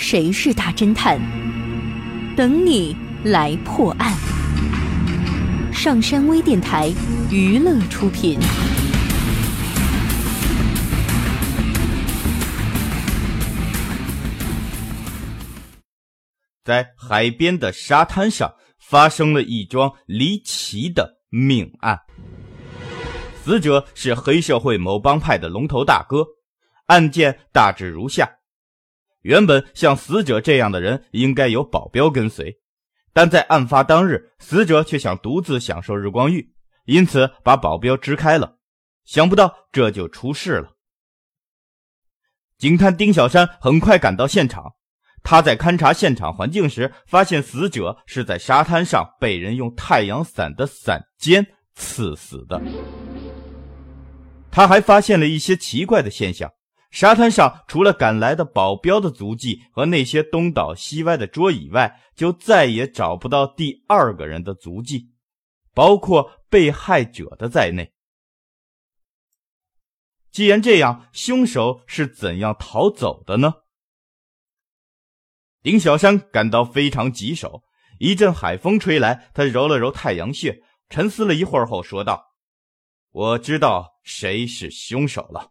谁是大侦探？等你来破案。上山微电台娱乐出品。在海边的沙滩上发生了一桩离奇的命案。死者是黑社会某帮派的龙头大哥。案件大致如下：原本像死者这样的人应该有保镖跟随，但在案发当日，死者却想独自享受日光浴，因此把保镖支开了。想不到这就出事了。警探丁小山很快赶到现场。他在勘察现场环境时，发现死者是在沙滩上被人用太阳伞的伞尖刺死的。他还发现了一些奇怪的现象：沙滩上除了赶来的保镖的足迹和那些东倒西歪的桌椅外，就再也找不到第二个人的足迹，包括被害者的在内。既然这样，凶手是怎样逃走的呢？丁小山感到非常棘手。一阵海风吹来，他揉了揉太阳穴，沉思了一会儿后说道：“我知道谁是凶手了，